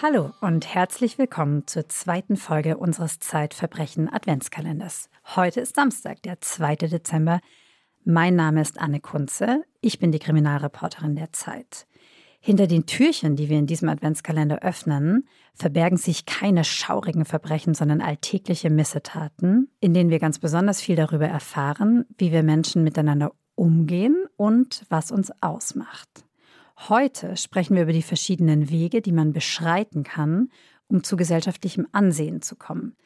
Hallo und herzlich willkommen zur zweiten Folge unseres Zeitverbrechen Adventskalenders. Heute ist Samstag, der 2. Dezember. Mein Name ist Anne Kunze. Ich bin die Kriminalreporterin der Zeit. Hinter den Türchen, die wir in diesem Adventskalender öffnen, verbergen sich keine schaurigen Verbrechen, sondern alltägliche Missetaten, in denen wir ganz besonders viel darüber erfahren, wie wir Menschen miteinander umgehen und was uns ausmacht. Heute sprechen wir über die verschiedenen Wege, die man beschreiten kann, um zu gesellschaftlichem Ansehen zu kommen.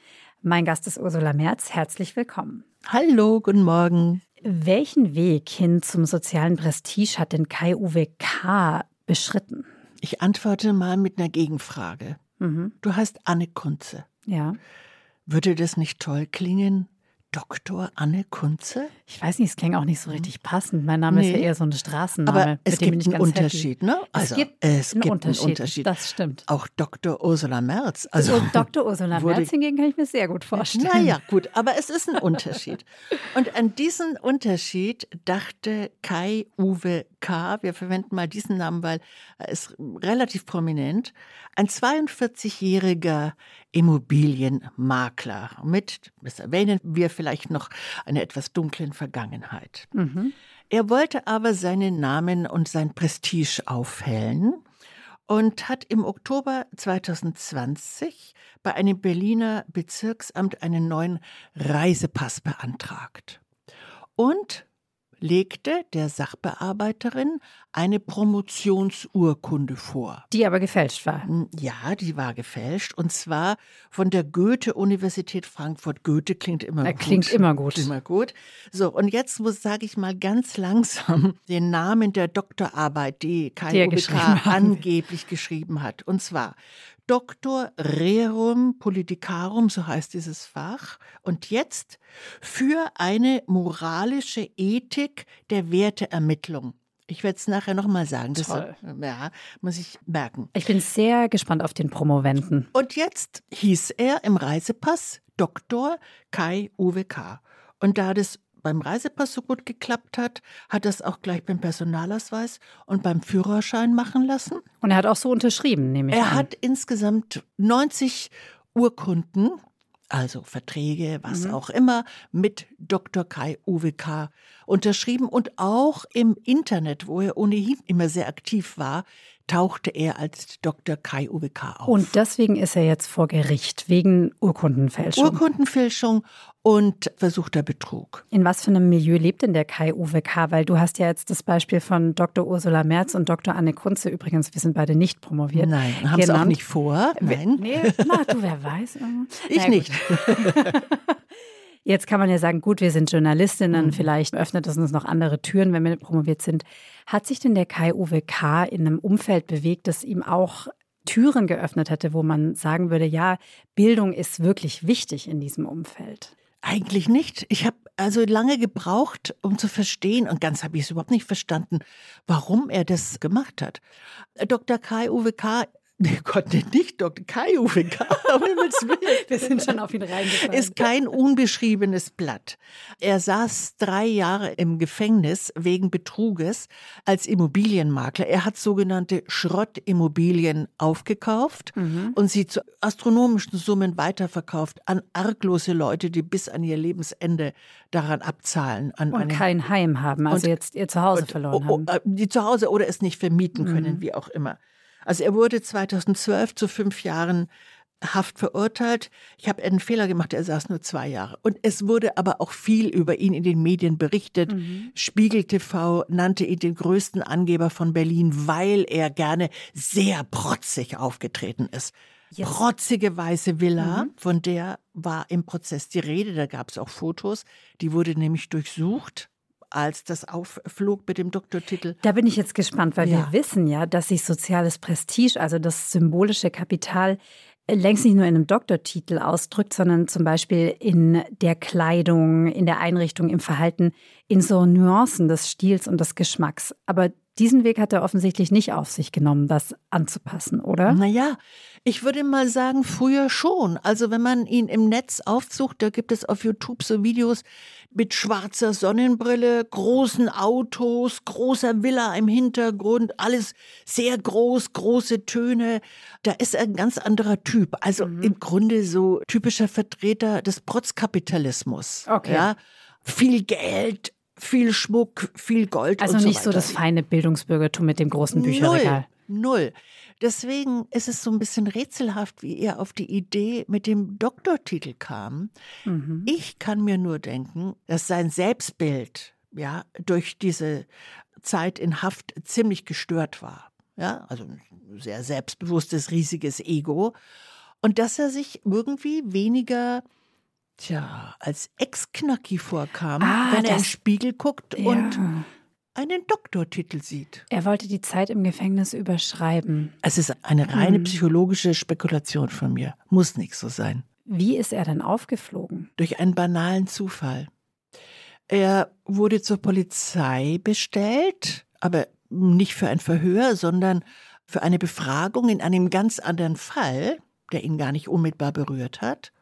Mein Gast ist Ursula Merz. Herzlich willkommen. Hallo, guten Morgen. Welchen Weg hin zum sozialen Prestige hat denn Kai-Uwe K. beschritten? Ich antworte mal mit einer Gegenfrage. Mhm. Du heißt Anne Kunze. Ja. Würde das nicht toll klingen, Dr. Anne Kunze? Ich weiß nicht, es klingt auch nicht so richtig passend. Mein Name nee. ist ja eher so ein Straßenname. Aber es gibt einen Unterschied, happy. ne? Also, es gibt, es einen, gibt Unterschied. einen Unterschied. Das stimmt. Auch Dr. Ursula Merz. Also Und Dr. Ursula Merz hingegen kann ich mir sehr gut vorstellen. Naja, gut, aber es ist ein Unterschied. Und an diesen Unterschied dachte Kai Uwe K., wir verwenden mal diesen Namen, weil er ist relativ prominent, ein 42-jähriger Immobilienmakler mit, das erwähnen wir vielleicht noch, einer etwas dunklen Vergangenheit. Mhm. Er wollte aber seinen Namen und sein Prestige aufhellen und hat im Oktober 2020 bei einem Berliner Bezirksamt einen neuen Reisepass beantragt. Und legte der Sachbearbeiterin eine Promotionsurkunde vor. Die aber gefälscht war. Ja, die war gefälscht. Und zwar von der Goethe-Universität Frankfurt. Goethe klingt immer er gut. Klingt immer gut. Immer gut. So, und jetzt muss, sage ich mal ganz langsam, den Namen der Doktorarbeit, die Kai UBK angeblich geschrieben hat. Und zwar Doktor Rerum Politicarum, so heißt dieses Fach, und jetzt für eine moralische Ethik der Werteermittlung. Ich werde es nachher nochmal sagen. Das Toll. ja, muss ich merken. Ich bin sehr gespannt auf den Promoventen. Und jetzt hieß er im Reisepass Dr. Kai Uwe K. Und da das beim Reisepass so gut geklappt hat, hat das auch gleich beim Personalausweis und beim Führerschein machen lassen. Und er hat auch so unterschrieben, nehme ich er an. Er hat insgesamt 90 Urkunden, also Verträge, was mhm. auch immer, mit Dr. Kai UWK unterschrieben und auch im Internet, wo er ohnehin immer sehr aktiv war, tauchte er als Dr. Kai UWK auf. Und deswegen ist er jetzt vor Gericht wegen Urkundenfälschung. Urkundenfälschung und versuchter Betrug. In was für einem Milieu lebt denn der Kai UWK? Weil du hast ja jetzt das Beispiel von Dr. Ursula Merz und Dr. Anne Kunze. Übrigens, wir sind beide nicht promoviert. Nein, haben es auch nicht vor. Nein. Nee, na, du, wer weiß. Ich naja, nicht. Jetzt kann man ja sagen, gut, wir sind Journalistinnen, mhm. vielleicht öffnet es uns noch andere Türen, wenn wir promoviert sind. Hat sich denn der Kai Uwe K. in einem Umfeld bewegt, das ihm auch Türen geöffnet hätte, wo man sagen würde, ja, Bildung ist wirklich wichtig in diesem Umfeld? Eigentlich nicht. Ich habe also lange gebraucht, um zu verstehen, und ganz habe ich es überhaupt nicht verstanden, warum er das gemacht hat. Dr. Kai Uwe K. Nee, Gott, nicht Dr. Kai Uwe K. Wir sind schon auf ihn reingefallen. Ist kein unbeschriebenes Blatt. Er saß drei Jahre im Gefängnis wegen Betruges als Immobilienmakler. Er hat sogenannte Schrottimmobilien aufgekauft mhm. und sie zu astronomischen Summen weiterverkauft an arglose Leute, die bis an ihr Lebensende daran abzahlen. An und kein Heim haben, also und, jetzt ihr Zuhause verloren haben. Äh, die zu Hause oder es nicht vermieten können, mhm. wie auch immer. Also er wurde 2012 zu fünf Jahren Haft verurteilt. Ich habe einen Fehler gemacht, er saß nur zwei Jahre. Und es wurde aber auch viel über ihn in den Medien berichtet. Mhm. Spiegel TV nannte ihn den größten Angeber von Berlin, weil er gerne sehr protzig aufgetreten ist. Yes. Protzige weiße Villa, mhm. von der war im Prozess die Rede, da gab es auch Fotos. Die wurde nämlich durchsucht als das aufflog mit dem Doktortitel. Da bin ich jetzt gespannt, weil ja. wir wissen ja, dass sich soziales Prestige, also das symbolische Kapital, längst nicht nur in einem Doktortitel ausdrückt, sondern zum Beispiel in der Kleidung, in der Einrichtung, im Verhalten, in so Nuancen des Stils und des Geschmacks. Aber Diesen Weg hat er offensichtlich nicht auf sich genommen, das anzupassen, oder? Naja, ich würde mal sagen, früher schon. Also wenn man ihn im Netz aufsucht, da gibt es auf YouTube so Videos mit schwarzer Sonnenbrille, großen Autos, großer Villa im Hintergrund, alles sehr groß, große Töne. Da ist er ein ganz anderer Typ. Also mhm. im Grunde so typischer Vertreter des Protzkapitalismus. Okay. Ja? Viel Geld, viel Schmuck, viel Gold. Also und nicht so, so das feine Bildungsbürgertum mit dem großen Bücherregal. Null, null. Deswegen ist es so ein bisschen rätselhaft, wie er auf die Idee mit dem Doktortitel kam. Mhm. Ich kann mir nur denken, dass sein Selbstbild ja durch diese Zeit in Haft ziemlich gestört war. Ja, also ein sehr selbstbewusstes, riesiges Ego. Und dass er sich irgendwie weniger tja, als Ex-Knacki vorkam, Ah, wenn er in den das- Spiegel guckt Ja. und einen Doktortitel sieht. Er wollte die Zeit im Gefängnis überschreiben. Es ist eine reine Mhm. psychologische Spekulation von mir. Muss nicht so sein. Wie ist er denn aufgeflogen? Durch einen banalen Zufall. Er wurde zur Polizei bestellt, aber nicht für ein Verhör, sondern für eine Befragung in einem ganz anderen Fall, der ihn gar nicht unmittelbar berührt hat.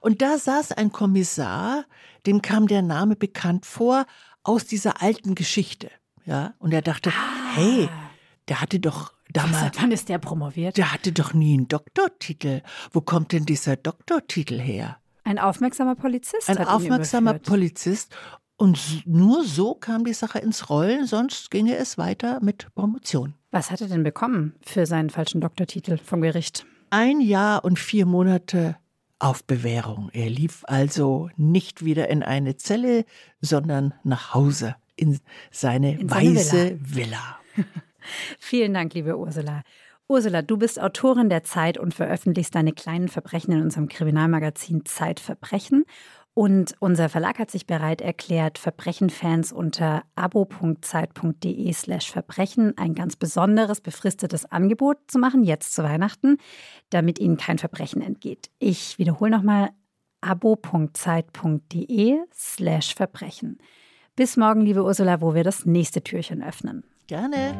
Und da saß ein Kommissar, dem kam der Name bekannt vor aus dieser alten Geschichte. Ja, und er dachte, hey, der hatte doch damals Seit wann ist der promoviert? der hatte doch nie einen Doktortitel. Wo kommt denn dieser Doktortitel her? Ein aufmerksamer Polizist. Ein aufmerksamer. Polizist. Und nur so kam die Sache ins Rollen, sonst ginge es weiter mit Promotion. Was hat er denn bekommen für seinen falschen Doktortitel vom Gericht? Ein Jahr und vier Monate auf Bewährung. Er lief also nicht wieder in eine Zelle, sondern nach Hause in seine In seine weiße Villa. Vielen Dank, liebe Ursula. Ursula, du bist Autorin der Zeit und veröffentlichst deine kleinen Verbrechen in unserem Kriminalmagazin Zeitverbrechen. Und unser Verlag hat sich bereit erklärt, Verbrechenfans unter abo.zeit.de slash Verbrechen ein ganz besonderes, befristetes Angebot zu machen, jetzt zu Weihnachten, damit ihnen kein Verbrechen entgeht. Ich wiederhole nochmal abo.zeit.de slash Verbrechen. Bis morgen, liebe Ursula, wo wir das nächste Türchen öffnen. Gerne.